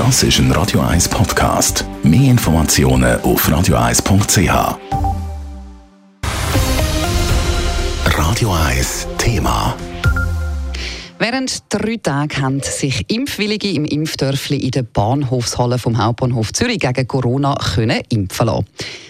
Das ist ein Radio 1 Podcast. Mehr Informationen auf radio1.ch. Radio 1 Thema. Während drei Tagen haben sich Impfwillige im Impfdörfli in der Bahnhofshalle vom Hauptbahnhof Zürich gegen Corona können impfen lassen.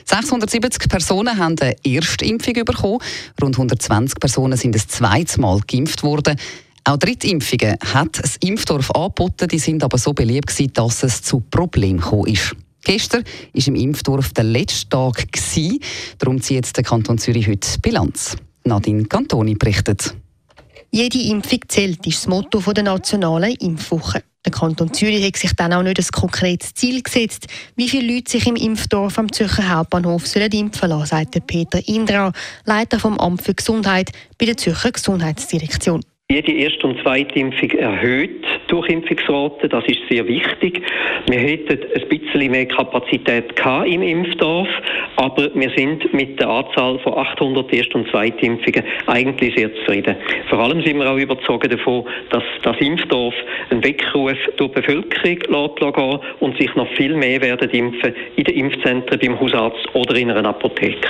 670 Personen haben eine Erstimpfung bekommen, rund 120 Personen sind das zweite Mal geimpft worden. Auch Drittimpfungen hat das Impfdorf angeboten, die sind aber so beliebt gewesen, dass es zu Problemen gekommen ist. Gestern war im Impfdorf der letzte Tag. Darum zieht der Kanton Zürich heute Bilanz. Nadine Cantoni berichtet. Jede Impfung zählt, ist das Motto der nationalen Impfwoche. Der Kanton Zürich hat sich dann auch nicht ein konkretes Ziel gesetzt, wie viele Leute sich im Impfdorf am Zürcher Hauptbahnhof sollen impfen lassen, sagt Peter Indra, Leiter vom Amt für Gesundheit bei der Zürcher Gesundheitsdirektion. Jede Erst- und Zweitimpfung erhöht die Durchimpfungsrate, das ist sehr wichtig. Wir hätten ein bisschen mehr Kapazität im Impfdorf, aber wir sind mit der Anzahl von 800 Erst- und Zweitimpfungen eigentlich sehr zufrieden. Vor allem sind wir auch überzeugt davon, dass das Impfdorf einen Weckruf durch die Bevölkerung lässt und sich noch viel mehr werden impfen in den Impfzentren, beim Hausarzt oder in einer Apotheke.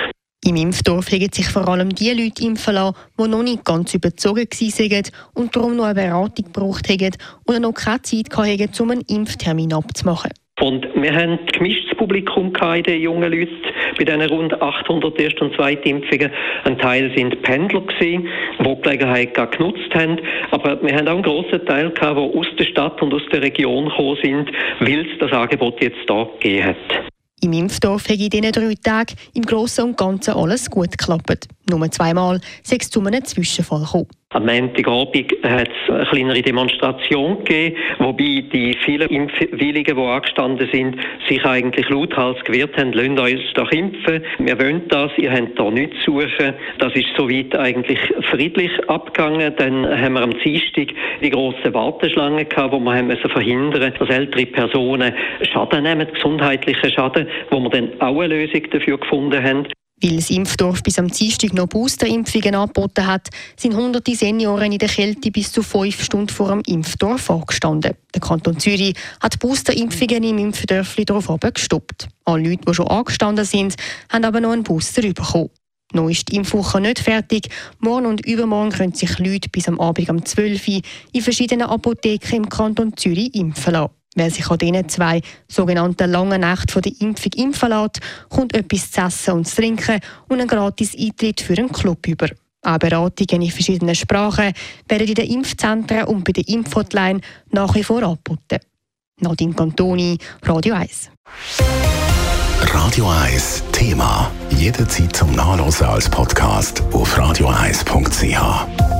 Im Impfdorf haben sich vor allem die Leute impfen lassen, die noch nicht ganz überzogen waren und darum noch eine Beratung gebraucht haben oder noch keine Zeit hatten, um einen Impftermin abzumachen. Und wir haben gemischtes Publikum in den jungen Leuten bei diesen rund 800 Erst- und Zweitimpfungen. Ein Teil sind Pendler die die Gelegenheit gar genutzt haben. Aber wir haben auch einen grossen Teil gehabt, die aus der Stadt und aus der Region gekommen sind, weil es das Angebot jetzt da gegeben hat. Im Impfdorf hat in diesen drei Tagen im Großen und Ganzen alles gut geklappt. Nur zweimal sei es zu einem Zwischenfall gekommen. Am Montagabend hat es eine kleinere Demonstration gegeben, wobei die vielen Impfwilligen, die angestanden sind, sich eigentlich lauthals gewehrt haben, lasst uns doch impfen, wir wollen das, ihr habt da nichts zu suchen. Das ist soweit eigentlich friedlich abgegangen. Dann haben wir am Dienstag die grosse Warteschlange gehabt, wo wir haben müssen verhindern dass ältere Personen Schaden nehmen, gesundheitlichen Schaden, wo wir dann auch eine Lösung dafür gefunden haben. Weil das Impfdorf bis am Dienstag noch Boosterimpfungen angeboten hat, sind hunderte Senioren in der Kälte bis zu fünf Stunden vor dem Impfdorf angestanden. Der Kanton Zürich hat Boosterimpfungen im Impfdörfli darauf gestoppt. Alle Leute, die schon angestanden sind, haben aber noch einen Booster bekommen. Noch ist die Impfwoche nicht fertig. Morgen und übermorgen können sich Leute bis am Abend um 12 Uhr in verschiedenen Apotheken im Kanton Zürich impfen lassen. Wer sich an diesen zwei sogenannten langen Nächten der Impfung impfen lässt, kommt etwas zu essen und zu trinken und einen gratis Eintritt für einen Club über. Auch Beratungen in verschiedenen Sprachen werden in den Impfzentren und bei der Impfhotline nach wie vor angeboten. Nadine Cantoni, Radio 1. Radio 1 Thema. Jederzeit zum Nachlesen als Podcast auf radio1.ch.